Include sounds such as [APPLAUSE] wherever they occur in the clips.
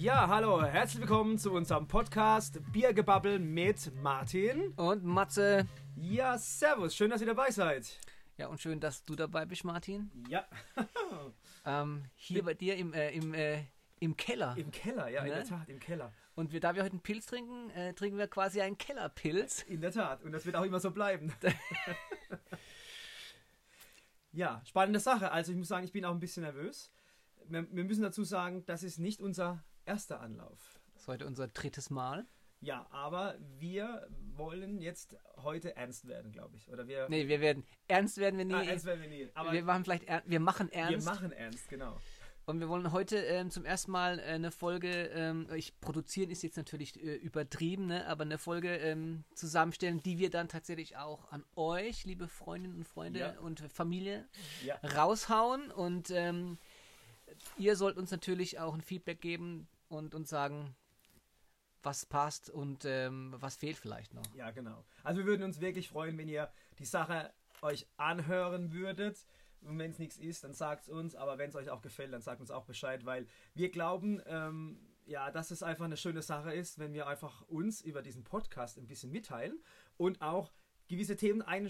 Ja, hallo, herzlich willkommen zu unserem Podcast Biergebabbel mit Martin. Und Matze. Ja, servus, schön, dass ihr dabei seid. Ja, und schön, dass du dabei bist, Martin. Ja. [LAUGHS] ähm, hier bei dir im, äh, im, äh, im Keller. Im Keller, ja, Ne? in der Tat, im Keller. Und wir, da wir heute einen Pilz trinken, äh, trinken wir quasi einen Kellerpilz. In der Tat, und das wird auch immer so bleiben. [LAUGHS] ja, spannende Sache. Also ich muss sagen, ich bin auch ein bisschen nervös. Wir, wir müssen dazu sagen, das ist nicht unser erster Anlauf. Das ist heute unser drittes Mal. Ja, aber wir wollen jetzt heute ernst werden, glaube ich. Oder wir. Nee, wir werden, ernst werden wir nie. ah, ernst werden wir nie. Aber wir machen vielleicht, er, wir machen ernst. wir machen ernst, genau. Und wir wollen heute ähm, zum ersten Mal äh, eine Folge, ähm, ich produzieren ist jetzt natürlich äh, übertrieben, ne, aber eine Folge ähm, zusammenstellen, die wir dann tatsächlich auch an euch, liebe Freundinnen und Freunde Ja. und Familie, Ja. raushauen. Und ähm, ihr sollt uns natürlich auch ein Feedback geben und uns sagen, was passt und ähm, was fehlt vielleicht noch. Ja, genau. Also wir würden uns wirklich freuen, wenn ihr die Sache euch anhören würdet. Und wenn es nichts ist, dann sagt es uns. Aber wenn es euch auch gefällt, dann sagt uns auch Bescheid, weil wir glauben, ähm, ja, dass es einfach eine schöne Sache ist, wenn wir einfach uns über diesen Podcast ein bisschen mitteilen und auch gewisse Themen äh,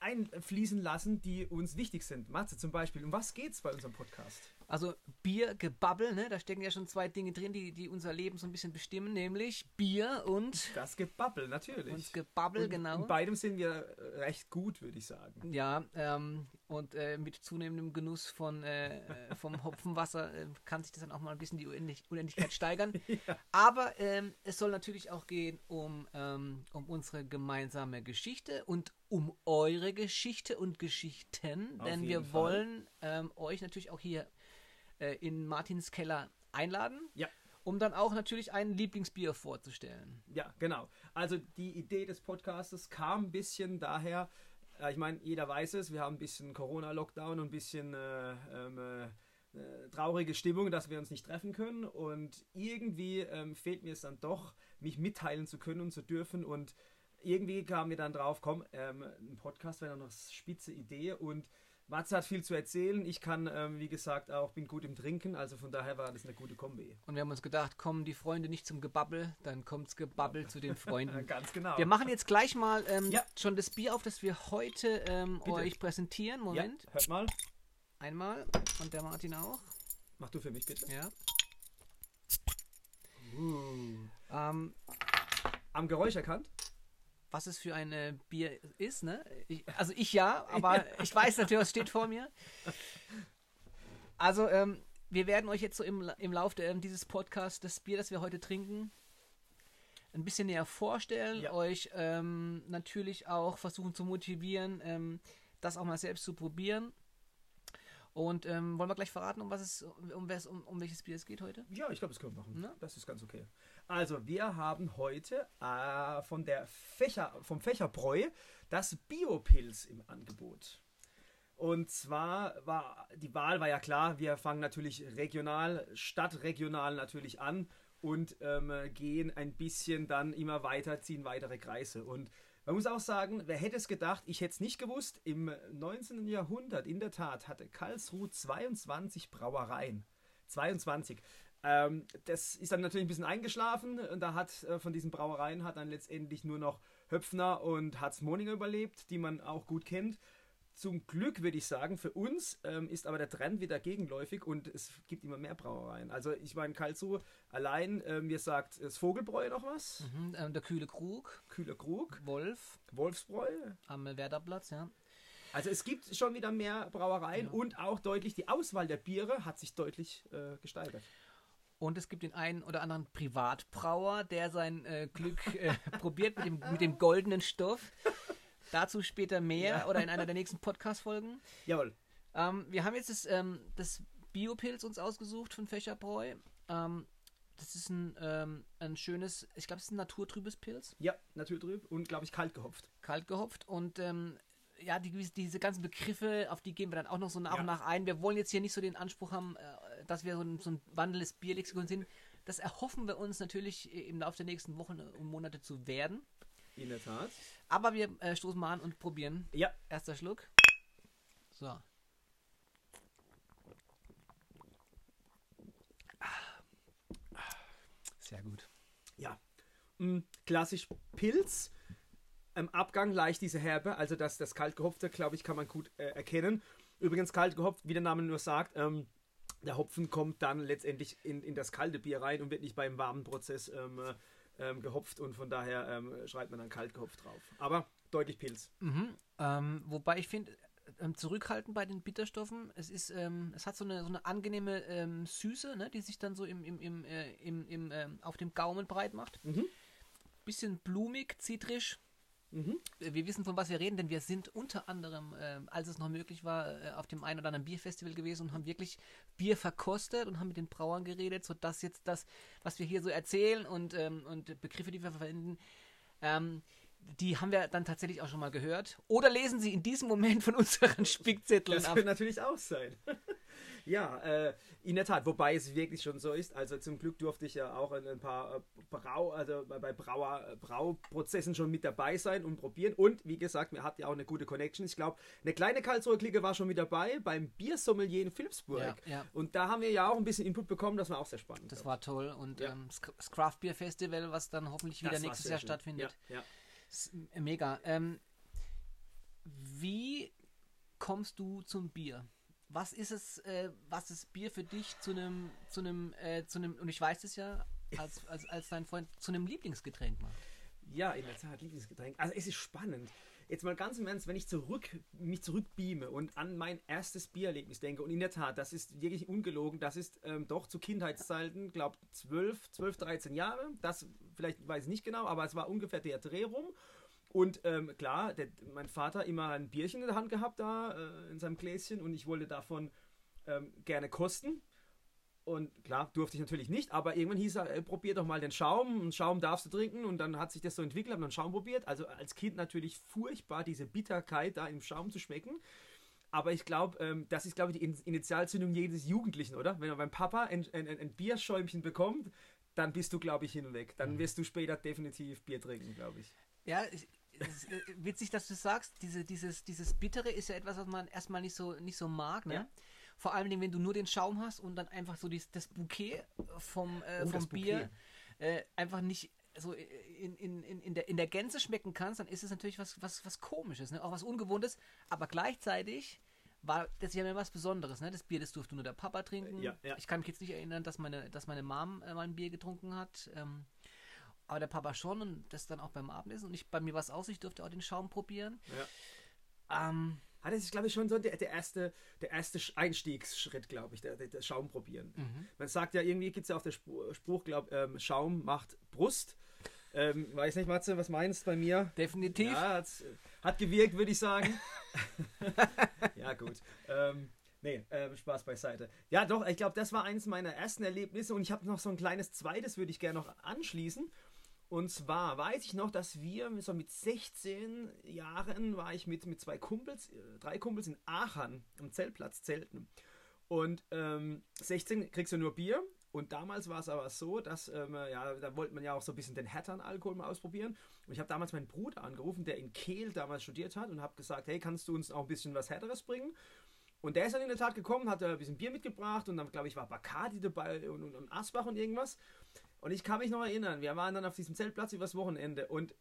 einfließen lassen, die uns wichtig sind. Matze zum Beispiel, um was geht's bei unserem Podcast? Also Bier, Gebabbel, ne? da stecken ja schon zwei Dinge drin, die, die unser Leben so ein bisschen bestimmen, nämlich Bier und, Das Gebabbel, natürlich. und Gebabbel, Und genau. In beidem sind wir recht gut, würde ich sagen. Ja, ähm, und äh, mit zunehmendem Genuss von, äh, äh, vom Hopfenwasser äh, kann sich das dann auch mal ein bisschen die Unendlich Unendlichkeit steigern. [LAUGHS] Aber ähm, es soll natürlich auch gehen um, ähm, um unsere gemeinsame Geschichte und um eure Geschichte und Geschichten, Auf denn wir Fall. wollen ähm, euch natürlich auch hier äh, in Martins Keller einladen, Ja. um dann auch natürlich ein Lieblingsbier vorzustellen. Ja, genau. Also die Idee des Podcastes kam ein bisschen daher, äh, ich meine, jeder weiß es, wir haben ein bisschen Corona-Lockdown und ein bisschen äh, ähm, äh, äh, traurige Stimmung, dass wir uns nicht treffen können. Und irgendwie ähm, fehlt mir es dann doch, mich mitteilen zu können und zu dürfen. Und irgendwie kam mir dann drauf, komm, ähm, ein Podcast wäre noch eine spitze Idee und Matze hat viel zu erzählen. Ich kann, ähm, wie gesagt, auch bin gut im Trinken, also von daher war das eine gute Kombi. Und wir haben uns gedacht, kommen die Freunde nicht zum Gebabbel, dann kommt's Gebabbel zu den Freunden. [LAUGHS] Ganz genau. Wir machen jetzt gleich mal ähm, Ja. schon das Bier auf, das wir heute ähm, euch präsentieren. Moment. Ja, hört mal. Einmal. Und der Martin auch. Mach du für mich bitte. Ja. Uh. Ähm, Am Geräusch erkannt? Was es für ein äh, Bier ist, ne? Ich, also ich ja, aber [LAUGHS] ich weiß natürlich, was steht vor mir. Also, ähm, wir werden euch jetzt so im, im Laufe ähm, dieses Podcasts das Bier, das wir heute trinken, ein bisschen näher vorstellen, Ja. euch ähm, natürlich auch versuchen zu motivieren, ähm, das auch mal selbst zu probieren. Und ähm, wollen wir gleich verraten, um was es, um, um, um welches Bier es geht heute? Ja, ich glaube, das können wir machen. Na? Das ist ganz okay. Also, wir haben heute äh, von der Fächer, vom Fächerbräu das Biopilz im Angebot. Und zwar war die Wahl war ja klar, wir fangen natürlich regional, stadtregional natürlich an und ähm, gehen ein bisschen dann immer weiter, ziehen weitere Kreise. Und man muss auch sagen, wer hätte es gedacht, ich hätte es nicht gewusst, im 19. Jahrhundert in der Tat hatte Karlsruhe 22 Brauereien. 22. Ähm, das ist dann natürlich ein bisschen eingeschlafen. Und da hat äh, von diesen Brauereien hat dann letztendlich nur noch Höpfner und Harzmoninger überlebt, die man auch gut kennt. Zum Glück würde ich sagen, für uns ähm, ist aber der Trend wieder gegenläufig und es gibt immer mehr Brauereien. Also ich meine, Karlsruhe allein, ähm, mir sagt das Vogelbräu noch was, Mhm, ähm, der kühle Krug, Kühler Krug, Wolf Wolfsbräu. am Werderplatz, ja. Also es gibt schon wieder mehr Brauereien Ja. und auch deutlich, die Auswahl der Biere hat sich deutlich äh, gesteigert. Und es gibt den einen oder anderen Privatbrauer, der sein äh, Glück äh, [LAUGHS] probiert mit dem, mit dem goldenen Stoff. Dazu später mehr Ja. oder in einer der nächsten Podcast-Folgen. Jawohl. Ähm, wir haben jetzt das, ähm, das Biopilz uns ausgesucht von Fächerbräu. Ähm, das ist ein, ähm, ein schönes, ich glaube, es ist ein naturtrübes Pilz, Ja, drüben und glaube ich kalt gehopft. kalt gehopft. Und ähm, ja, die, diese ganzen Begriffe, auf die gehen wir dann auch noch so nach Ja. und nach ein. Wir wollen jetzt hier nicht so den Anspruch haben, äh, dass wir so ein, so ein wandelndes Bierlexikon sind. Das erhoffen wir uns natürlich im Laufe der nächsten Wochen und Monate zu werden. In der Tat. Aber wir äh, stoßen mal an und probieren. Ja, Erster Schluck. So. Sehr gut. Ja. Mm, klassisch Pilz. Im Abgang leicht diese Herbe, also das, das kalt gehopfte, glaube ich, kann man gut äh, erkennen. Übrigens kalt gehopft, wie der Name nur sagt, ähm, der Hopfen kommt dann letztendlich in, in das kalte Bier rein und wird nicht beim warmen Prozess ähm, äh, ähm, gehopft und von daher ähm, schreibt man dann kalt gehopft drauf. Aber deutlich Pilz. Mhm. Ähm, wobei ich finde, ähm, zurückhaltend bei den Bitterstoffen, es ist, ähm, es hat so eine, so eine angenehme Süße, ne, die sich dann so im, im, im, äh, im, im ähm, auf dem Gaumen breit macht. Mhm. Bisschen blumig, zitrisch. Mhm. Wir wissen, von was wir reden, denn wir sind unter anderem, äh, als es noch möglich war, äh, auf dem einen oder anderen Bierfestival gewesen und haben wirklich Bier verkostet und haben mit den Brauern geredet, sodass jetzt das, was wir hier so erzählen und, ähm, und Begriffe, die wir verwenden, ähm, die haben wir dann tatsächlich auch schon mal gehört. Oder lesen sie in diesem Moment von unseren [LAUGHS] Spickzetteln Das ab. könnte natürlich auch sein. Ja, äh, in der Tat, wobei es wirklich schon so ist. Also zum Glück durfte ich ja auch in ein paar äh, Brau, also bei Brauer, äh, Brauprozessen schon mit dabei sein und probieren. Und wie gesagt, wir hatten ja auch eine gute Connection. Ich glaube, eine kleine Karlsruher-Clique war schon mit dabei beim Biersommelier in Philipsburg. Ja, ja. Und da haben wir ja auch ein bisschen Input bekommen, das war auch sehr spannend. Das war toll. Und Ja. ähm, das Craft Beer Festival, was dann hoffentlich wieder Das nächstes Jahr schön. stattfindet. Ja, ja. Ist mega. Ähm, wie kommst du zum Bier? Was ist es, äh, was ist Bier für dich zu einem, zu einem, äh, zu einem, und ich weiß es ja, als, als, als dein Freund, zu einem Lieblingsgetränk macht? Ja, in der Tat, Lieblingsgetränk. Also es ist spannend. Jetzt mal ganz im Ernst, wenn ich zurück, mich zurückbeame und an mein erstes Biererlebnis denke, und in der Tat, das ist wirklich ungelogen, das ist ähm, doch zu Kindheitszeiten, glaube 12, 12, 13 Jahre, das vielleicht weiß ich nicht genau, aber es war ungefähr der Dreh rum. Und ähm, klar, der, mein Vater immer ein Bierchen in der Hand gehabt da, äh, in seinem Gläschen, und ich wollte davon ähm, gerne kosten. Und klar, durfte ich natürlich nicht, aber irgendwann hieß er, äh, probier doch mal den Schaum. Und Schaum darfst du trinken. Und dann hat sich das so entwickelt, habe dann Schaum probiert. Also als Kind natürlich furchtbar, diese Bitterkeit da im Schaum zu schmecken. Aber ich glaube, ähm, das ist, glaube ich, die In- Initialzündung jedes Jugendlichen, oder? Wenn er beim Papa ein, ein, ein Bierschäumchen bekommt, dann bist du, glaube ich, hinweg. Dann wirst du später definitiv Bier trinken, glaube ich. Ja, ich, ist äh, witzig, dass du sagst, diese, dieses, dieses Bittere ist ja etwas, was man erstmal nicht so, nicht so mag, ne? Ja. Vor allem, wenn du nur den Schaum hast und dann einfach so dies, das Bouquet vom, äh, Oh, vom Bier äh, einfach nicht so in, in, in, in, der, in der Gänze schmecken kannst, dann ist es natürlich was, was, was Komisches, ne? auch was Ungewohntes, aber gleichzeitig war das ja immer was Besonderes, ne? Das Bier, das durfte nur der Papa trinken. Ja, ja. Ich kann mich jetzt nicht erinnern, dass meine, dass meine Mom äh, mal ein Bier getrunken hat. Ähm, aber der Papa schon und das dann auch beim Abendessen. Und ich, bei mir war es aus, ich durfte auch den Schaum probieren. Ähm, Ah, das ist, glaube ich, schon so der, der erste, der erste Sch- Einstiegsschritt, glaube ich, der, der, der Schaum probieren. Mhm. Man sagt ja, irgendwie gibt es ja auch den Spruch, glaube ähm, Schaum macht Brust. Ähm, weiß nicht, Matze, was meinst du bei mir? definitiv. Ja, hat gewirkt, würde ich sagen. [LAUGHS] ja, gut. Ähm, nee, äh, Spaß beiseite. Ja, doch, ich glaube, das war eines meiner ersten Erlebnisse und ich habe noch so ein kleines zweites, würde ich gerne noch anschließen. Und zwar weiß ich noch, dass wir so mit 16 Jahren war ich mit, mit zwei Kumpels, äh, drei Kumpels in Aachen am Zeltplatz zelten. Und ähm, 16 kriegst du nur Bier. Und damals war es aber so, dass, ähm, ja, da wollte man ja auch so ein bisschen den härteren Alkohol mal ausprobieren. Und ich habe damals meinen Bruder angerufen, der in Kehl damals studiert hat und habe gesagt, hey, kannst du uns auch ein bisschen was härteres bringen? Und der ist dann in der Tat gekommen, hat äh, ein bisschen Bier mitgebracht und dann, glaube ich, war Bacardi dabei und, und, und Asbach und irgendwas. Und ich kann mich noch erinnern, wir waren dann auf diesem Zeltplatz übers Wochenende und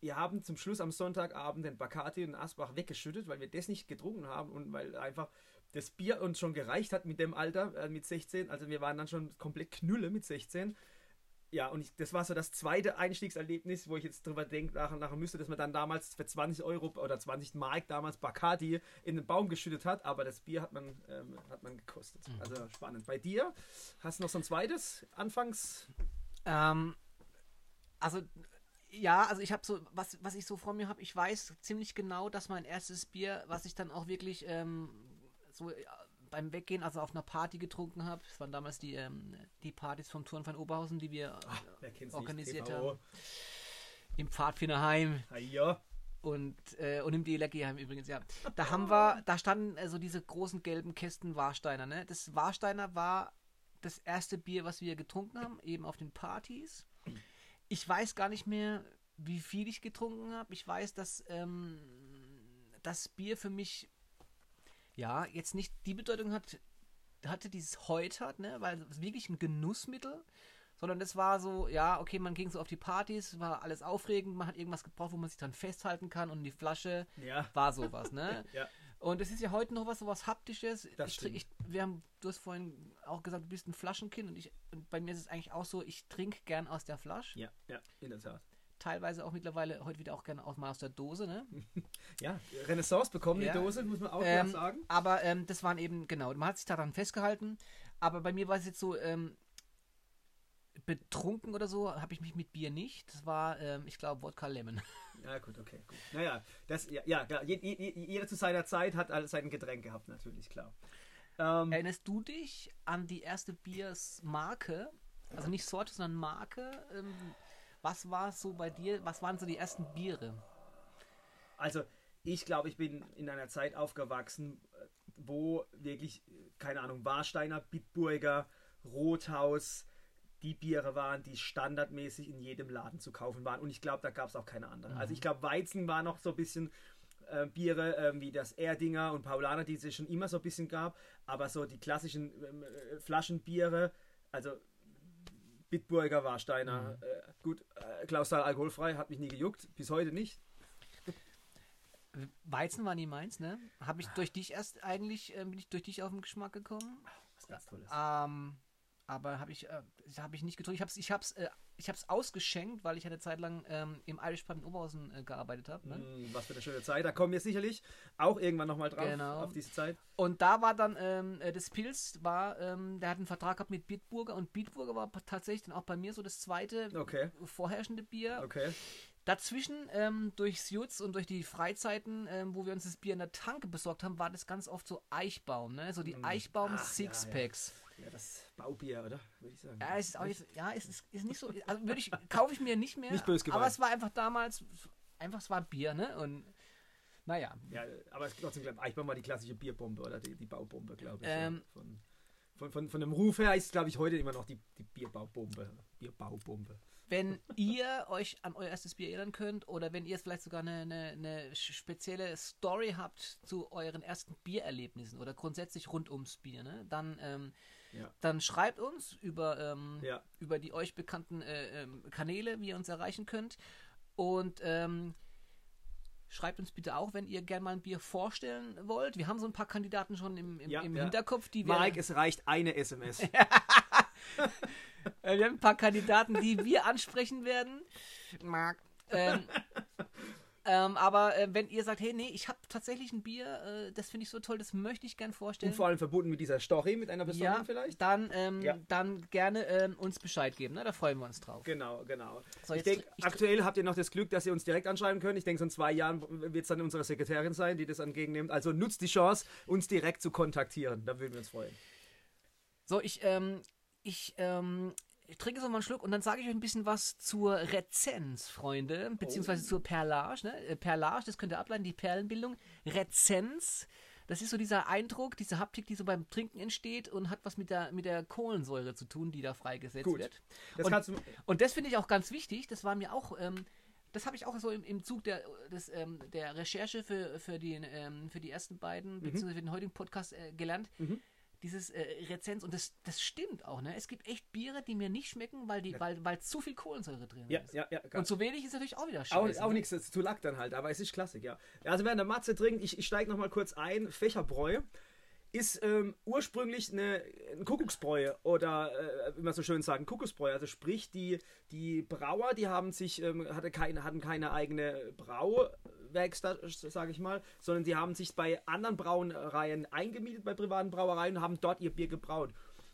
wir haben zum Schluss am Sonntagabend den Bacardi und Asbach weggeschüttet, weil wir das nicht getrunken haben und weil einfach das Bier uns schon gereicht hat mit dem Alter, äh, mit 16. Also wir waren dann schon komplett Knülle mit 16. Ja, und ich, das war so das zweite Einstiegserlebnis, wo ich jetzt drüber denke, nachher, nachher müsste, dass man dann damals für 20 Euro oder 20 Mark damals Bacardi in den Baum geschüttet hat, aber das Bier hat man, ähm, hat man gekostet. Also spannend. Bei dir hast du noch so ein zweites Anfangs... Ähm, also, ja, also ich habe so, was, was ich so vor mir habe, ich weiß ziemlich genau, dass mein erstes Bier, was ich dann auch wirklich ähm, so äh, beim Weggehen, also auf einer Party getrunken habe, das waren damals die, ähm, die Partys vom Turn von Oberhausen, die wir kennt's organisiert nicht? haben. Im Pfadfinderheim Ah, ja. und, äh, und im Deleckieheim übrigens, ja. Da haben wir, da standen äh, so diese großen gelben Kästen Warsteiner, ne? Das Warsteiner war das erste Bier, was wir getrunken haben, eben auf den Partys. Ich weiß gar nicht mehr, wie viel ich getrunken habe. Ich weiß, dass ähm, das Bier für mich ja jetzt nicht die Bedeutung hat, hatte, dieses heute hat, ne? Weil es wirklich ein Genussmittel, sondern das war so, ja, okay, man ging so auf die Partys, war alles aufregend, man hat irgendwas gebraucht, wo man sich dann festhalten kann und die Flasche Ja. war sowas, ne? [LAUGHS] Ja. Und es ist ja heute noch was, sowas Haptisches. Das ich, ich, wir haben, du hast vorhin auch gesagt, du bist ein Flaschenkind und ich, und bei mir ist es eigentlich auch so, ich trinke gern aus der Flasche. Ja, ja, in der Tat. Teilweise auch mittlerweile heute wieder auch gerne aus, mal aus der Dose, ne? [LAUGHS] Ja, Renaissance bekommen Ja. die Dose, muss man auch Ähm, sagen. Aber ähm, das waren eben, genau, man hat sich daran festgehalten. Aber bei mir war es jetzt so, ähm, betrunken oder so, habe ich mich mit Bier nicht. Das war, ähm, ich glaube, Wodka Lemon. [LAUGHS] Ja, gut, okay, gut. Naja, das, ja, ja, Jeder zu seiner Zeit hat alles sein Getränk gehabt, natürlich, klar. Ähm, Erinnerst du dich an die erste Biersmarke? Also nicht Sorte, sondern Marke. Ähm, was war so bei dir? Was waren so die ersten Biere? Also, ich glaube, ich bin in einer Zeit aufgewachsen, äh, wo wirklich, äh, keine Ahnung, Warsteiner, Bitburger, Rothaus die Biere waren, die standardmäßig in jedem Laden zu kaufen waren. Und ich glaube, da gab es auch keine anderen. Also, ich glaube, Weizen war noch so ein bisschen äh, Biere äh, wie das Erdinger und Paulaner, die es schon immer so ein bisschen gab. Aber so die klassischen ähm, äh, Flaschenbiere, also Bitburger, Warsteiner, äh, gut, äh, Klausthal alkoholfrei, hat mich nie gejuckt, bis heute nicht. Weizen war nie meins, ne? Habe ich durch dich erst eigentlich, äh, bin ich durch dich auf den Geschmack gekommen. Was ganz Tolles. Ähm, aber habe ich, äh, habe ich nicht getrunken. Ich habe es ich hab's, äh, ich hab's ausgeschenkt, weil ich eine Zeit lang ähm, im Irish Pub in Oberhausen äh, gearbeitet habe. Ne? Mm, Was für eine schöne Zeit. Da kommen wir sicherlich auch irgendwann nochmal drauf, Genau. auf diese Zeit. Und da war dann ähm, äh, das Pilz, war, ähm, der hat einen Vertrag gehabt mit Bitburger und Bitburger war tatsächlich dann auch bei mir so das zweite Okay, vorherrschende Bier. okay. Dazwischen, ähm, durchs Jutz und durch die Freizeiten, ähm, wo wir uns das Bier in der Tanke besorgt haben, war das ganz oft so Eichbaum, ne? So die Eichbaum Ach, ja, Sixpacks. Ja, das Baubier, oder? Würde ich sagen. Ja, es ist auch nicht, ja, es ist, ist nicht so, [LAUGHS] also würde ich, kaufe ich mir nicht mehr. Nicht böse gemeint. Aber es war einfach damals, einfach es war Bier, ne? Und naja, Ja, aber es trotzdem, glaube Eichbaum war die klassische Bierbombe oder die, die Baubombe, glaube ich. Ähm. von, von, von, von dem Ruf her ist, glaube ich, heute immer noch die, die Bierbaubombe. Bierbaubombe. Wenn ihr euch an euer erstes Bier erinnern könnt oder wenn ihr vielleicht sogar eine, eine, eine spezielle Story habt zu euren ersten Biererlebnissen oder grundsätzlich rund ums Bier, ne? dann, ähm, Ja. dann schreibt uns über, ähm, Ja. über die euch bekannten äh, ähm, Kanäle, wie ihr uns erreichen könnt. Und ähm, schreibt uns bitte auch, wenn ihr gerne mal ein Bier vorstellen wollt. Wir haben so ein paar Kandidaten schon im, im, Ja, im. Hinterkopf, die wir. Mike, es reicht eine SMS. [LAUGHS] Äh, Wir haben ein paar Kandidaten, die wir ansprechen werden. Mark. Ähm, ähm, aber äh, wenn ihr sagt, hey, nee, ich habe tatsächlich ein Bier, äh, das finde ich so toll, das möchte ich gern vorstellen. Und vor allem verbunden mit dieser Story, mit einer besonderen ja, vielleicht. dann, ähm, Ja. dann gerne ähm, uns Bescheid geben. Ne? Da freuen wir uns drauf. Genau, genau. So, ich denke, aktuell habt ihr noch das Glück, dass ihr uns direkt anschreiben könnt. Ich denke, so in zwei Jahren wird es dann unsere Sekretärin sein, die das entgegennimmt. Also nutzt die Chance, uns direkt zu kontaktieren. Da würden wir uns freuen. So, ich, ähm, ich, ähm, ich trinke so mal einen Schluck und dann sage ich euch ein bisschen was zur Rezenz, Freunde, beziehungsweise zur Perlage. Ne? Äh, Perlage, das könnt ihr ableiten, die Perlenbildung. Rezenz, das ist so dieser Eindruck, diese Haptik, die so beim Trinken entsteht und hat was mit der, mit der Kohlensäure zu tun, die da freigesetzt Gut. wird. Das und, du. und das finde ich auch ganz wichtig, das war mir auch... Ähm, das habe ich auch so im, im Zug der, des, ähm, der Recherche für, für, die, ähm, für die ersten beiden, beziehungsweise für den heutigen Podcast äh, gelernt dieses äh, Rezenz und das, das stimmt auch, ne? Es gibt echt Biere, die mir nicht schmecken, weil die, weil, weil zu viel Kohlensäure drin Ja, ist. ja, ja. Und zu wenig ist natürlich auch wieder Auch, scheiße. auch ne? nichts zu Lack dann halt, aber es ist Klassik, ja. Also während der Matze trinkt, ich, ich steige nochmal kurz ein, Fächerbräu ist ähm, ursprünglich eine, ein Kuckucksbräu oder äh, wie man so schön sagen, Kuckucksbräu. Also sprich, die, die Brauer, die haben sich, ähm, hatte keine, hatten keine eigene Brauwerkstatt, sage ich mal, sondern die haben sich bei anderen Brauereien eingemietet, bei privaten Brauereien und haben dort ihr Bier gebraut.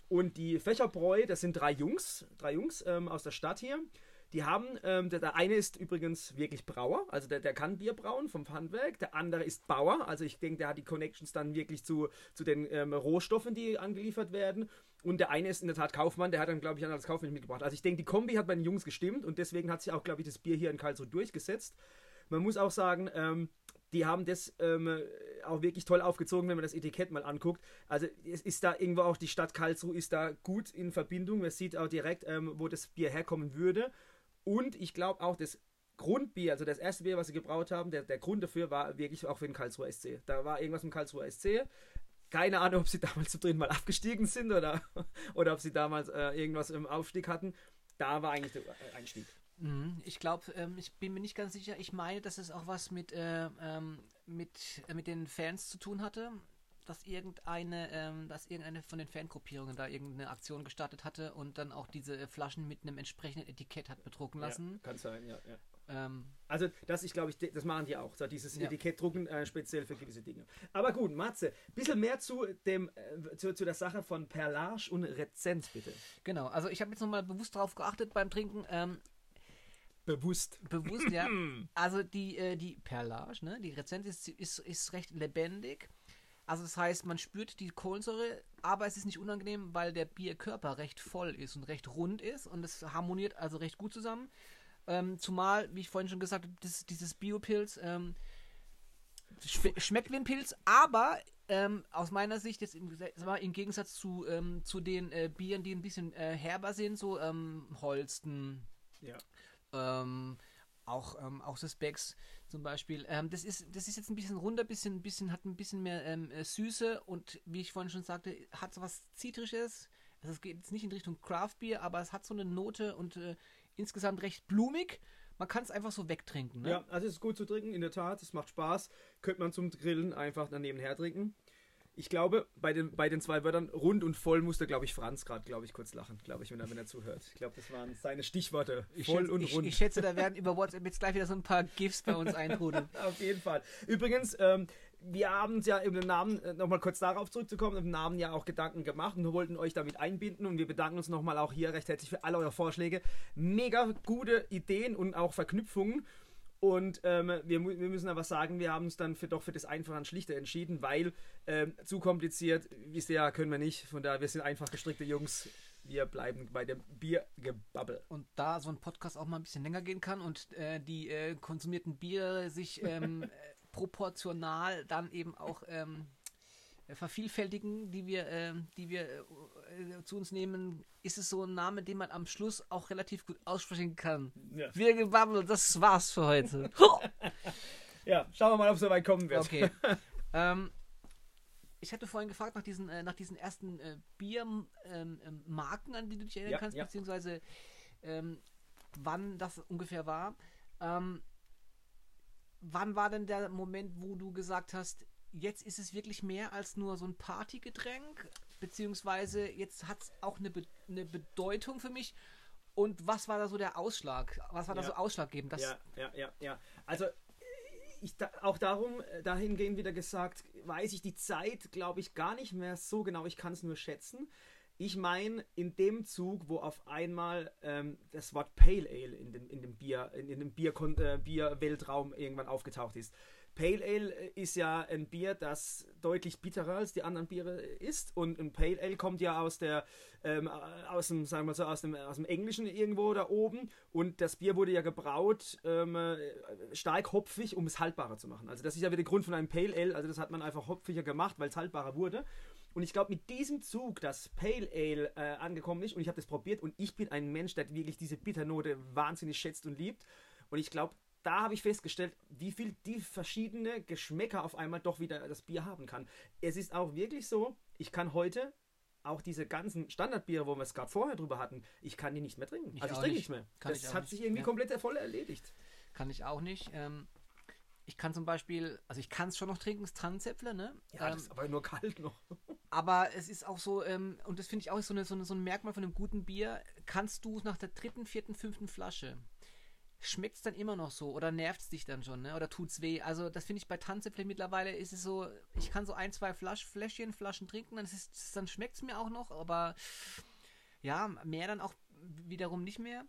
Und die Fächerbräu, das sind drei Jungs, drei Jungs ähm, aus der Stadt hier. Die haben, ähm, der, der eine ist übrigens wirklich Brauer, also der, der kann Bier brauen vom Handwerk. Der andere ist Bauer, also ich denke, der hat die Connections dann wirklich zu, zu den ähm, Rohstoffen, die angeliefert werden. Und der eine ist in der Tat Kaufmann, der hat dann, glaube ich, als Kaufmann mitgebracht. Also ich denke, die Kombi hat bei den Jungs gestimmt und deswegen hat sich auch, glaube ich, das Bier hier in Karlsruhe durchgesetzt. Man muss auch sagen, ähm, die haben das ähm, auch wirklich toll aufgezogen, wenn man das Etikett mal anguckt. Also es ist da irgendwo auch die Stadt Karlsruhe ist da gut in Verbindung. Man sieht auch direkt, ähm, wo das Bier herkommen würde. Und ich glaube auch, das Grundbier, also das erste Bier, was sie gebraut haben, der, der Grund dafür war wirklich auch für den Karlsruher SC. Da war irgendwas im Karlsruher SC. Keine Ahnung, ob sie [LAUGHS] damals zu drin mal abgestiegen sind oder, [LAUGHS] oder ob sie damals äh, irgendwas im Aufstieg hatten. da war eigentlich der Einstieg. Mhm. Ich glaube, ähm, ich bin mir nicht ganz sicher. Ich meine, dass es auch was mit, äh, ähm, mit, äh, mit den Fans zu tun hatte. Dass irgendeine, ähm, dass irgendeine von den Fangruppierungen da irgendeine Aktion gestartet hatte und dann auch diese Flaschen mit einem entsprechenden Etikett hat bedrucken lassen. Ja, kann sein, ja. ja. Ähm, Also das, ich glaube, ich, das machen die auch, so dieses Ja. Etikett drucken, äh, speziell für gewisse Dinge. Aber gut, Matze, bisschen mehr zu, dem, äh, zu, zu der Sache von Perlage und Rezenz, bitte. genau, also ich habe jetzt nochmal bewusst darauf geachtet beim Trinken. Ähm, Bewusst. bewusst, ja. [CLEARS THROAT] Also die, äh, die Perlage, ne, die Rezenz ist, ist, ist recht lebendig. Also das heißt, man spürt die Kohlensäure, aber es ist nicht unangenehm, weil der Bierkörper recht voll ist und recht rund ist und es harmoniert also recht gut zusammen. Ähm, zumal, wie ich vorhin schon gesagt habe, das, dieses Biopilz ähm, schme- schmeckt wie ein Pilz, aber ähm, aus meiner Sicht jetzt im, im Gegensatz zu, ähm, zu den äh, Bieren, die ein bisschen äh, herber sind, so ähm, Holsten, Ja. Ähm, auch, ähm, auch das Becks zum Beispiel. Ähm, das, ist, das ist jetzt ein bisschen runder, bisschen, bisschen, hat ein bisschen mehr ähm, äh, Süße und wie ich vorhin schon sagte, hat so was Zitrisches. Also es geht jetzt nicht in Richtung Craft Beer, aber es hat so eine Note und äh, insgesamt recht blumig. Man kann es einfach so wegtrinken. Ne? Ja, also es ist gut zu trinken, in der Tat, es macht Spaß. Könnte man zum Grillen einfach daneben her trinken. Ich glaube, bei den, bei den zwei Wörtern rund und voll musste, glaube ich, Franz gerade, glaube ich, kurz lachen, glaube ich, wenn er, wenn er zuhört. Ich glaube, das waren seine Stichworte. Ich voll schätze, und ich, rund. ich schätze, da werden über WhatsApp jetzt gleich wieder so ein paar GIFs bei uns eintrudeln. [LAUGHS] Auf jeden Fall. Übrigens, ähm, wir haben uns ja im Namen, äh, nochmal kurz darauf zurückzukommen, im Namen ja auch Gedanken gemacht und wir wollten euch damit einbinden und wir bedanken uns nochmal auch hier recht herzlich für alle eure Vorschläge. Mega gute Ideen und auch Verknüpfungen. Und ähm, wir, wir müssen aber sagen, wir haben uns dann für, doch für das Einfache und Schlichte entschieden, weil ähm, zu kompliziert, wisst ihr ja, können wir nicht. Von daher, wir sind einfach gestrickte Jungs. Wir bleiben bei dem Biergebabbel. Und da so ein Podcast auch mal ein bisschen länger gehen kann und äh, die äh, konsumierten Biere sich ähm, [LAUGHS] äh, proportional dann eben auch ähm, äh, vervielfältigen, die wir, ähm, die wir äh, äh, zu uns nehmen, ist es so ein Name, den man am Schluss auch relativ gut aussprechen kann. Ja. Biergebabbel, das war's für heute. [LAUGHS] Ja, schauen wir mal, ob es soweit kommen wird. Okay. [LAUGHS] ähm, ich hatte vorhin gefragt nach diesen, äh, nach diesen ersten äh, Biermarken, ähm, ähm, an die du dich erinnern Ja, kannst, ja. beziehungsweise ähm, wann das ungefähr war. Ähm, wann war denn der Moment, wo du gesagt hast, jetzt ist es wirklich mehr als nur so ein Partygetränk, beziehungsweise jetzt hat es auch eine, Be eine Bedeutung für mich. Und was war da so der Ausschlag? Was war da Ja. so ausschlaggebend? Das, Ja, ja, ja, ja. Also ich da, auch darum, äh, dahingehend wieder gesagt, weiß ich die Zeit, glaube ich, gar nicht mehr so genau. Ich kann es nur schätzen. Ich meine, in dem Zug, wo auf einmal ähm, das Wort Pale Ale in dem, in dem Bier, in, in dem Bier, äh, Bier-Weltraum irgendwann aufgetaucht ist. Pale Ale äh, ist ja ein Bier, das deutlich bitterer als die anderen Biere ist. Und ein Pale Ale kommt ja aus der, ähm, aus dem, sagen wir so, aus dem, aus dem Englischen irgendwo da oben. Und das Bier wurde ja gebraut, ähm, äh, stark hopfig, um es haltbarer zu machen. Also das ist ja wieder der Grund von einem Pale Ale. Also das hat man einfach hopfiger gemacht, weil es haltbarer wurde. Und ich glaube, mit diesem Zug, dass Pale Ale äh, angekommen ist, und ich habe das probiert, und ich bin ein Mensch, der wirklich diese Bitternote wahnsinnig schätzt und liebt. Und ich glaube, da habe ich festgestellt, wie viel die verschiedene Geschmäcker auf einmal doch wieder das Bier haben kann. Es ist auch wirklich so, ich kann heute auch diese ganzen Standardbiere, wo wir es gerade vorher drüber hatten, ich kann die nicht mehr trinken. Ich also ich trinke nicht. nicht mehr. Kann das hat nicht. sich irgendwie Ja. komplett voll erledigt. Kann ich auch nicht. Ähm, ich kann zum Beispiel, also ich kann es schon noch trinken, das Tannenzäpfle, ne? Ja, ähm, das ist aber nur kalt noch. [LAUGHS] aber es ist auch so, ähm, und das finde ich auch so, eine, so, eine, so ein Merkmal von einem guten Bier, kannst du nach der dritten, vierten, fünften Flasche, schmeckt es dann immer noch so oder nervt es dich dann schon, ne? Oder tut's weh? Also das finde ich bei Tannenzäpfle mittlerweile ist es so, ich kann so ein, zwei Flasch, Fläschchen, Flaschen trinken, dann, ist es- dann schmeckt es mir auch noch, aber ja, mehr dann auch wiederum nicht mehr.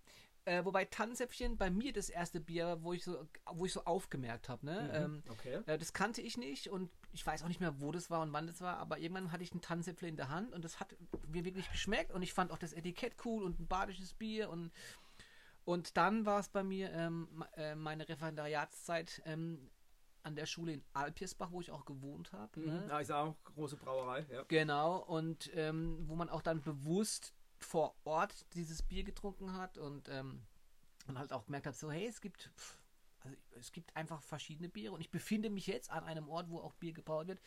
Äh, wobei Tannenzäpfchen bei mir das erste Bier, wo ich so, wo ich so aufgemerkt habe, ne? Ähm, okay. äh, das kannte ich nicht und ich weiß auch nicht mehr, wo das war und wann das war, aber irgendwann hatte ich einen Tannenzäpfle in der Hand und das hat mir wirklich geschmeckt und ich fand auch das Etikett cool und ein badisches Bier und und dann war es bei mir ähm, äh, meine Referendariatszeit ähm, an der Schule in Alpirsbach, wo ich auch gewohnt habe. Ne? Ja, ist auch große Brauerei, ja. Genau, und ähm, wo man auch dann bewusst vor Ort dieses Bier getrunken hat und, ähm, und halt auch gemerkt hat, so, hey, es gibt, pff, also es gibt einfach verschiedene Biere und ich befinde mich jetzt an einem Ort, wo auch Bier gebraut wird.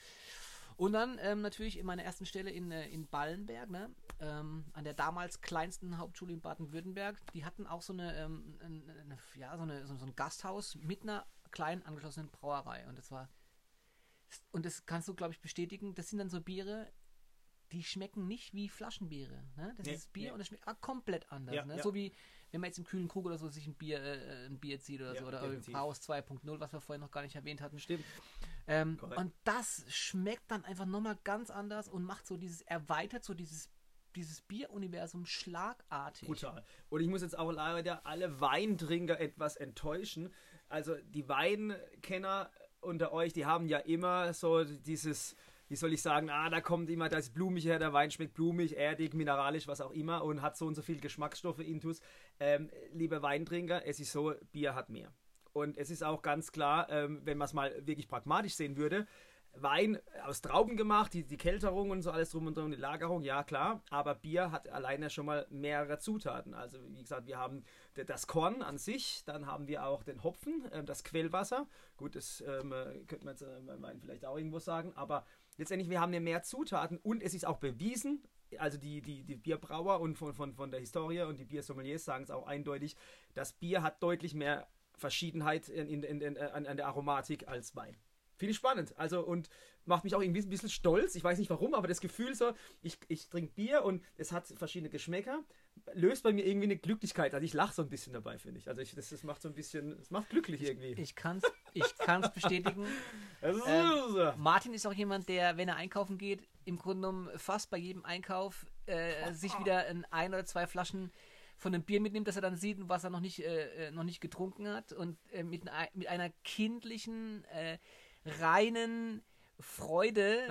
Und dann ähm, natürlich in meiner ersten Stelle in, äh, in Ballenberg, ne? ähm, an der damals kleinsten Hauptschule in Baden-Württemberg. Die hatten auch so eine, ähm, eine, ja, so, eine, so, so ein Gasthaus mit einer kleinen angeschlossenen Brauerei. Und das war und das kannst du, glaube ich, bestätigen. Das sind dann so Biere, die schmecken nicht wie Flaschenbiere. Ne? Das Nee, ist Bier nee. und das schmeckt ah, komplett anders. Ja, ne? ja. So wie wenn man jetzt im kühlen Krug oder so sich ein Bier, äh, ein Bier zieht oder Ja, so. Oder. Braus 2.0, was wir vorhin noch gar nicht erwähnt hatten. Stimmt. Ähm, und das schmeckt dann einfach nochmal ganz anders und macht so dieses, erweitert so dieses, dieses Bieruniversum schlagartig. Brutal. Und ich muss jetzt auch leider alle Weintrinker etwas enttäuschen. Also die Weinkenner unter euch, die haben ja immer so dieses, wie soll ich sagen, ah, da kommt immer das Blumige her, der Wein schmeckt blumig, erdig, mineralisch, was auch immer und hat so und so viel Geschmacksstoffe intus. Ähm, liebe Weintrinker, es ist so, Bier hat mehr. Und es ist auch ganz klar, ähm, wenn man es mal wirklich pragmatisch sehen würde, Wein aus Trauben gemacht, die, die Kälterung und so alles drum und drum, die Lagerung, ja klar, aber Bier hat alleine schon mal mehrere Zutaten. Also wie gesagt, wir haben das Korn an sich, dann haben wir auch den Hopfen, ähm, das Quellwasser. Gut, das ähm, äh, könnte man jetzt äh, beim Wein vielleicht auch irgendwo sagen, aber letztendlich, wir haben ja mehr Zutaten und es ist auch bewiesen, also die, die, die Bierbrauer und von, von, von der Historie und die Biersommeliers sagen es auch eindeutig, das Bier hat deutlich mehr Verschiedenheit in, in, in, in, an, der Aromatik als Wein. Finde ich spannend. Also und macht mich auch irgendwie ein bisschen stolz. Ich weiß nicht warum, aber das Gefühl so, ich, ich trinke Bier und es hat verschiedene Geschmäcker, löst bei mir irgendwie eine Glücklichkeit. Also ich lache so ein bisschen dabei, finde ich. Also ich, das, das macht so ein bisschen, es macht glücklich irgendwie. Ich kann es ich kann's [LAUGHS] bestätigen. Ist Ähm. Martin ist auch jemand, der, wenn er einkaufen geht, im Grunde genommen fast bei jedem Einkauf äh, sich wieder ein, ein oder zwei Flaschen von einem Bier mitnimmt, das er dann sieht, was er noch nicht, äh, äh, noch nicht getrunken hat und äh, mit, mit einer kindlichen, äh, reinen Freude,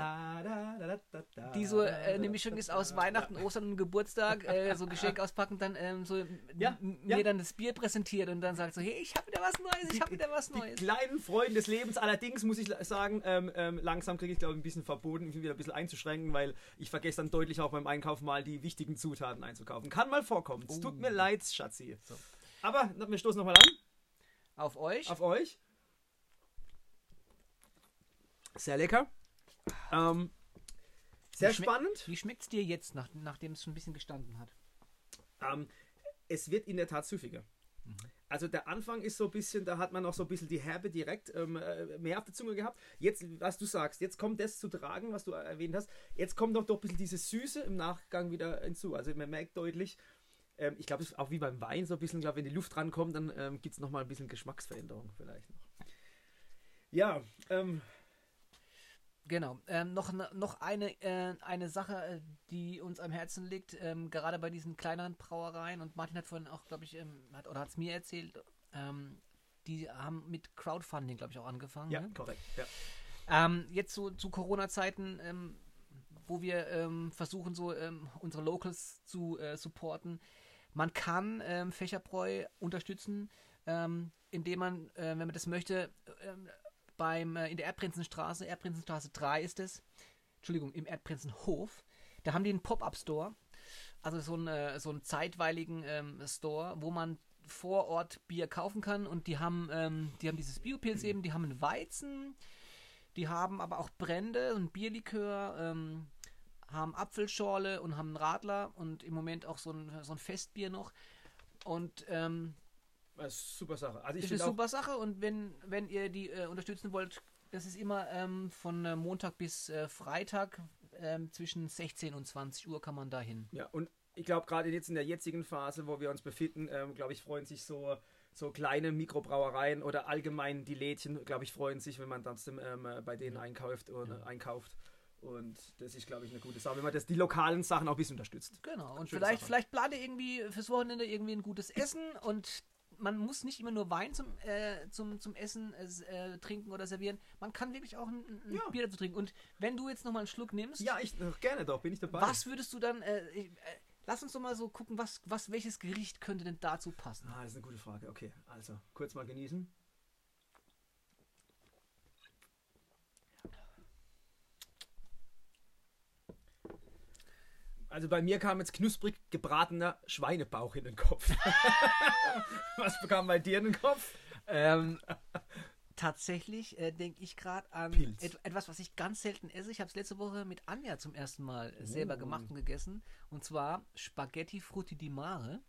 die so äh, eine Mischung ist aus Weihnachten, Ostern und Geburtstag, äh, so [LAUGHS] Geschenk auspacken, dann ähm, so Ja, mir dann das Bier präsentiert und dann sagt so, hey, ich habe wieder was Neues, ich habe wieder was Die Neues. kleinen Freuden des Lebens. Allerdings muss ich sagen, ähm, ähm, langsam kriege ich, glaube ich, ein bisschen verboten, mich wieder ein bisschen einzuschränken, weil ich vergesse dann deutlich auch beim Einkauf mal die wichtigen Zutaten einzukaufen. Kann mal vorkommen. Es tut mir leid, Schatzi. So. Aber wir stoßen nochmal an Auf euch. auf euch. Sehr lecker. Ähm, sehr Wie spannend. Wie schmeckt es dir jetzt, nach, nachdem es schon ein bisschen gestanden hat? Ähm, es wird in der Tat süffiger. Also der Anfang ist so ein bisschen, da hat man noch so ein bisschen die Herbe direkt ähm, äh, mehr auf der Zunge gehabt. Jetzt, was du sagst, jetzt kommt das zu tragen, was du erwähnt hast. Jetzt kommt noch doch ein bisschen diese Süße im Nachgang wieder hinzu. Also man merkt deutlich, ähm, ich glaube, es ist auch wie beim Wein so ein bisschen, glaub, wenn die Luft rankommt, dann ähm, gibt es nochmal ein bisschen Geschmacksveränderung vielleicht noch. Ja, ähm, Genau. Ähm, noch, noch eine, äh, eine Sache, äh, die uns am Herzen liegt, ähm, gerade bei diesen kleineren Brauereien, und Martin hat vorhin auch, glaube ich, ähm, hat, oder hat es mir erzählt, ähm, die haben mit Crowdfunding, glaube ich, auch angefangen. ja, ne? korrekt. Ja. Ähm, jetzt so zu Corona-Zeiten, ähm, wo wir versuchen, so unsere Locals zu äh, supporten. Man kann ähm, Fächerbräu unterstützen, indem man, äh, wenn man das möchte, ähm, beim, äh, in der Erdprinzenstraße, Erdprinzenstraße 3 ist es, Entschuldigung, im Erdprinzenhof, da haben die einen Pop-Up-Store, also so, eine, so einen zeitweiligen ähm, Store, wo man vor Ort Bier kaufen kann. Und die haben, ähm, die haben dieses Biopilz eben, die haben einen Weizen, die haben aber auch Brände und Bierlikör, ähm, haben Apfelschorle und haben einen Radler und im Moment auch so ein, so ein Festbier noch. Und ähm, Das ist super Sache. Also ich ist eine super Sache und wenn, wenn ihr die äh, unterstützen wollt, das ist immer ähm, von äh, Montag bis äh, Freitag ähm, zwischen 16 und 20 Uhr kann man da hin. Ja, und ich glaube, gerade jetzt in der jetzigen Phase, wo wir uns befinden, ähm, glaube ich, freuen sich so, so kleine Mikrobrauereien oder allgemein die Lädchen, glaube ich, freuen sich, wenn man trotzdem ähm, äh, bei denen einkauft und äh, einkauft. Und das ist, glaube ich, eine gute Sache, wenn man das, die lokalen Sachen auch ein bisschen unterstützt. Genau. Und Schöne vielleicht, Sache. vielleicht plant ihr irgendwie fürs Wochenende irgendwie ein gutes Essen und man muss nicht immer nur Wein zum, äh, zum, zum Essen äh, trinken oder servieren. Man kann wirklich auch ein, ein Ja. Bier dazu trinken. Und wenn du jetzt nochmal einen Schluck nimmst, Ja, ich äh, gerne doch, bin ich dabei. was würdest du dann. Äh, äh, lass uns doch mal so gucken, was, was, welches Gericht könnte denn dazu passen? Ah, das ist eine gute Frage. Okay, also kurz mal genießen. Also bei mir kam jetzt knusprig gebratener Schweinebauch in den Kopf. [LAUGHS] Was bekam bei dir in den Kopf? Ähm, tatsächlich äh, denke ich gerade an et etwas, was ich ganz selten esse. Ich habe es letzte Woche mit Anja zum ersten Mal äh, selber Oh. gemacht und gegessen. Und zwar Spaghetti Frutti di Mare.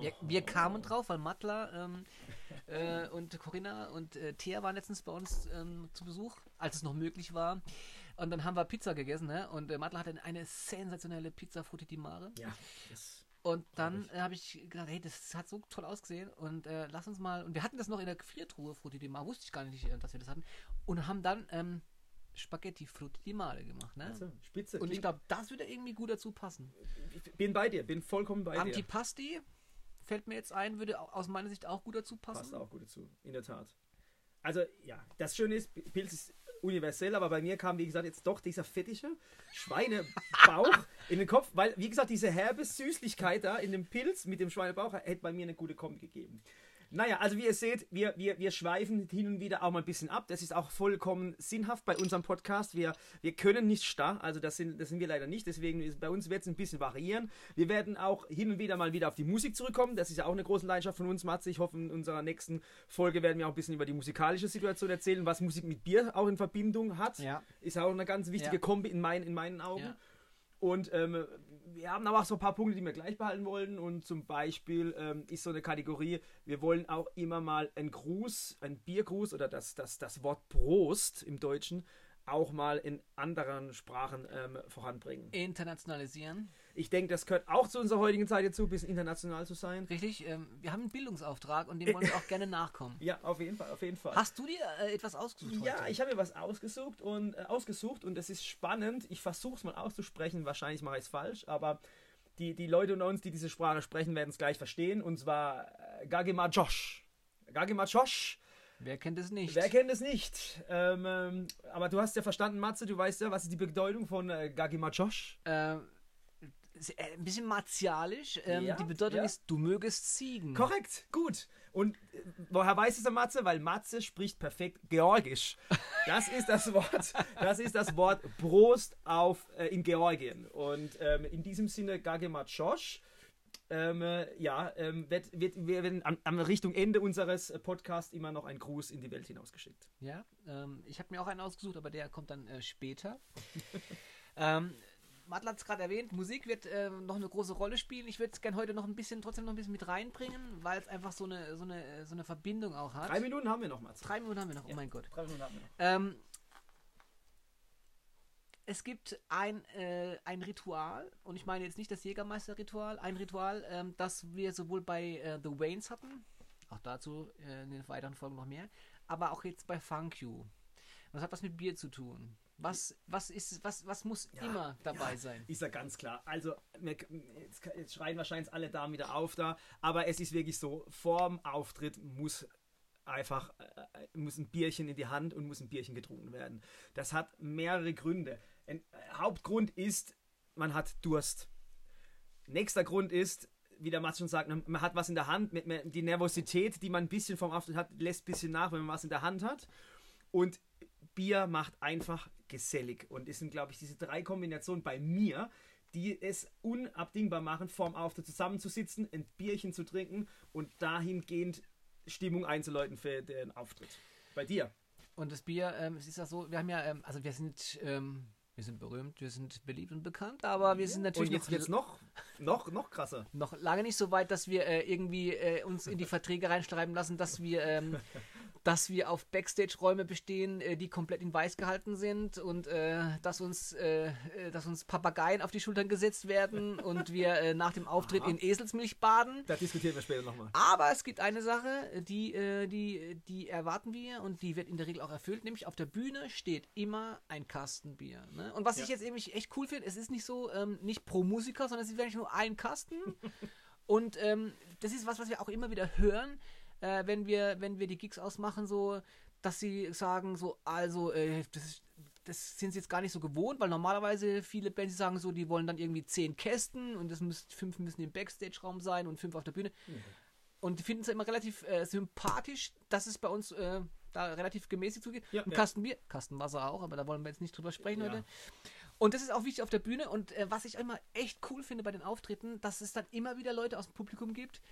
Wir, wir kamen drauf, weil Matla ähm, äh, und Corinna und äh, Thea waren letztens bei uns ähm, zu Besuch, als es noch möglich war. Und dann haben wir Pizza gegessen, ne? Und äh, Matla hatte eine sensationelle Pizza Frutti di Mare. Ja, das, Und dann äh, habe ich gedacht, hey, das hat so toll ausgesehen und äh, lass uns mal. Und wir hatten das noch in der Gefriertruhe, Frutti di Mare, wusste ich gar nicht, äh, dass wir das hatten. Und haben dann ähm, Spaghetti Frutti di Mare gemacht, ne? also, spitze. und ich glaube, das würde irgendwie gut dazu passen. ich bin bei dir, bin vollkommen bei dir. Antipasti fällt mir jetzt ein, würde au- aus meiner Sicht auch gut dazu passen. Passt auch gut dazu, in der Tat. Also, ja, das Schöne ist, Pilz ist universell, aber bei mir kam, wie gesagt, jetzt doch dieser fettige Schweinebauch [LAUGHS] in den Kopf, weil, wie gesagt, diese herbe Süßlichkeit da in dem Pilz mit dem Schweinebauch hätte bei mir eine gute Kombi gegeben. Naja, also wie ihr seht, wir, wir, wir schweifen hin und wieder auch mal ein bisschen ab. Das ist auch vollkommen sinnhaft bei unserem Podcast. Wir, wir können nicht starr, also das sind, das sind wir leider nicht. Deswegen ist, bei uns wird es ein bisschen variieren. Wir werden auch hin und wieder mal wieder auf die Musik zurückkommen. Das ist ja auch eine große Leidenschaft von uns, Matze. Ich hoffe, in unserer nächsten Folge werden wir auch ein bisschen über die musikalische Situation erzählen, was Musik mit Bier auch in Verbindung hat. Ja. Ist auch eine ganz wichtige Ja. Kombi in, mein, in meinen Augen. Ja. Und ähm, wir haben aber auch so ein paar Punkte, die wir gleich behalten wollen. Und zum Beispiel ähm, ist so eine Kategorie, wir wollen auch immer mal einen Gruß, einen Biergruß oder das, das, das Wort Prost im Deutschen auch mal in anderen Sprachen ähm, voranbringen. Internationalisieren. Ich denke, das gehört auch zu unserer heutigen Zeit dazu, ein bisschen international zu sein. Richtig, ähm, wir haben einen Bildungsauftrag und dem wollen wir auch gerne nachkommen. Ja, auf jeden Fall, auf jeden Fall. Hast du dir äh, etwas ausgesucht Ja, heute? ich habe mir was ausgesucht und äh, ausgesucht und es ist spannend. Ich versuche es mal auszusprechen. Wahrscheinlich mache ich es falsch, aber die, die Leute unter uns, die diese Sprache sprechen, werden es gleich verstehen. Und zwar äh, Gagema Josh. Gagema Josh. Wer kennt es nicht? Wer kennt es nicht? Ähm, ähm, aber du hast ja verstanden, Matze. Du weißt ja, was ist die Bedeutung von äh, Gagema Josh? Ähm, äh, ein bisschen martialisch. Ähm, Ja, die Bedeutung ja. ist, du mögest siegen. Korrekt, gut. Und äh, woher weiß es der Matze? Weil Matze spricht perfekt Georgisch. [LAUGHS] Das ist das Wort, das ist das Wort Prost auf äh, in Georgien. Und ähm, in diesem Sinne Gagema Josh. Ähm, äh, ja, ähm, wird, wird, wir werden am, am Richtung Ende unseres äh, Podcasts immer noch ein Gruß in die Welt hinausgeschickt. Ja, ähm, ich habe mir auch einen ausgesucht, aber der kommt dann äh, später. [LAUGHS] ähm, Matla hat es gerade erwähnt, Musik wird ähm, noch eine große Rolle spielen. Ich würde es gerne heute noch ein bisschen, trotzdem noch ein bisschen mit reinbringen, weil es einfach so eine, so, eine, so eine Verbindung auch hat. Drei Minuten haben wir noch, Matze. Drei Minuten haben wir noch, oh mein Gott. Drei Minuten haben wir noch. Ähm, es gibt ein, äh, ein Ritual, und ich meine jetzt nicht das Jägermeister-Ritual, ein Ritual, ähm, das wir sowohl bei äh, The Waynes hatten, auch dazu äh, in den weiteren Folgen noch mehr, aber auch jetzt bei Funk You. Das hat was mit Bier zu tun. Was, was, ist, was, was muss immer dabei ja, sein? Ist ja ganz klar. Also, jetzt, jetzt schreien wahrscheinlich alle Damen wieder auf da, aber es ist wirklich so, vorm Auftritt muss einfach äh, muss ein Bierchen in die Hand und muss ein Bierchen getrunken werden. Das hat mehrere Gründe. Ein äh, Hauptgrund ist, man hat Durst. Nächster Grund ist, wie der Mats schon sagt, man hat was in der Hand. Die Nervosität, die man ein bisschen vom Auftritt hat, lässt ein bisschen nach, wenn man was in der Hand hat. Und Bier macht einfach gesellig. Und es sind, glaube ich, diese drei Kombinationen bei mir, die es unabdingbar machen, vorm Auftritt zusammenzusitzen, ein Bierchen zu trinken und dahingehend Stimmung einzuläuten für den Auftritt. Bei dir. Und das Bier, ähm, es ist ja so, wir haben ja, ähm, also wir sind, ähm, wir sind berühmt, wir sind beliebt und bekannt, aber wir sind natürlich und jetzt, jetzt noch, noch, noch krasser. noch lange nicht so weit, dass wir äh, irgendwie äh, uns in die Verträge reinschreiben lassen, dass wir, ähm, [LAUGHS] dass wir auf Backstage-Räume bestehen, äh, die komplett in weiß gehalten sind und äh, dass uns, äh, äh, dass uns Papageien auf die Schultern gesetzt werden [LAUGHS] und wir äh, nach dem Auftritt Aha. in Eselsmilch baden. Da diskutieren wir später nochmal. Aber es gibt eine Sache, die, äh, die, die erwarten wir und die wird in der Regel auch erfüllt, nämlich auf der Bühne steht immer ein Kasten Bier. Ne? Und was ich Ja. jetzt eben echt cool finde, es ist nicht so, ähm, nicht pro Musiker, sondern es ist wirklich nur ein Kasten. [LAUGHS] und ähm, das ist was, was wir auch immer wieder hören, äh, wenn, wir, wenn wir die Gigs ausmachen, so, dass sie sagen, so, also, äh, das ist das sind sie jetzt gar nicht so gewohnt, weil normalerweise viele Bands sagen so, die wollen dann irgendwie zehn Kästen und das müssen, fünf müssen im Backstage-Raum sein und fünf auf der Bühne. Und die finden es immer relativ äh, sympathisch, dass es bei uns äh, da relativ gemäßigt zugeht. Ja, Ein ja. Kasten Wasser auch, aber da wollen wir jetzt nicht drüber sprechen Ja. heute. Und das ist auch wichtig auf der Bühne. Und äh, was ich immer echt cool finde bei den Auftritten, dass es dann immer wieder Leute aus dem Publikum gibt,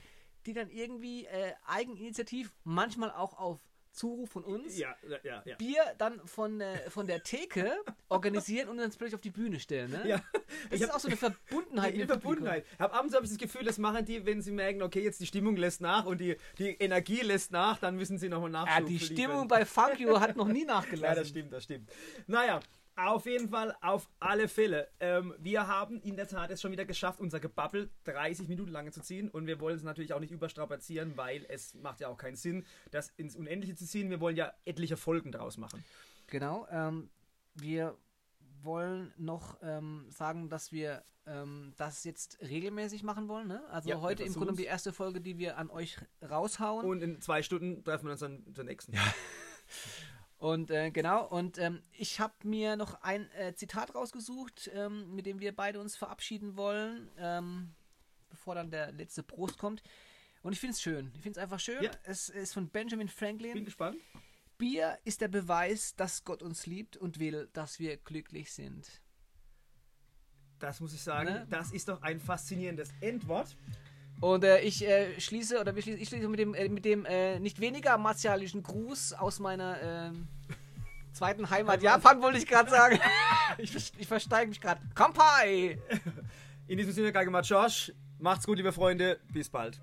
die dann irgendwie äh, eigeninitiativ, manchmal auch auf Zuruf von uns. Ja, ja, ja. Bier dann von, äh, von der Theke [LAUGHS] organisieren und dann plötzlich auf die Bühne stellen. Ne? Ja. Das ist auch so eine Verbundenheit. [LAUGHS] Dem Verbundenheit. Hab, abends habe ich das Gefühl, das machen die, wenn sie merken, okay, jetzt die Stimmung lässt nach und die, die Energie lässt nach, dann müssen sie nochmal Publikum. nachschauen. Ja, die Stimmung bei Funk You hat noch nie nachgelassen. [LAUGHS] Ja, das stimmt, das stimmt. Naja, auf jeden Fall, auf alle Fälle. Ähm, wir haben in der Tat es schon wieder geschafft, unser Gebabbel 30 Minuten lang zu ziehen. Und wir wollen es natürlich auch nicht überstrapazieren, weil es macht ja auch keinen Sinn, das ins Unendliche zu ziehen. Wir wollen ja etliche Folgen draus machen. Genau. Ähm, wir wollen noch ähm, sagen, dass wir ähm, das jetzt regelmäßig machen wollen. Ne? Also Ja, heute im Grunde die erste Folge, die wir an euch raushauen. Und in zwei Stunden treffen wir uns dann zur nächsten. [LAUGHS] Und äh, genau, und ähm, ich habe mir noch ein äh, Zitat rausgesucht, ähm, mit dem wir beide uns verabschieden wollen, ähm, bevor dann der letzte Prost kommt. Und ich finde es schön. Ich finde es einfach schön. Ja. Es ist von Benjamin Bin Franklin. gespannt. Bier ist der Beweis, dass Gott uns liebt und will, dass wir glücklich sind. Das muss ich sagen, Ne? das ist doch ein faszinierendes Endwort. Und äh, ich äh, schließe, oder wir schließen, ich schließe mit dem, äh, mit dem äh, nicht weniger martialischen Gruß aus meiner ähm, zweiten Heimat Japan, wollte ich gerade sagen. [LAUGHS] ich, ich versteige mich gerade. Kampai! In diesem Sinne, Geige Josh. Macht's gut, liebe Freunde. Bis bald.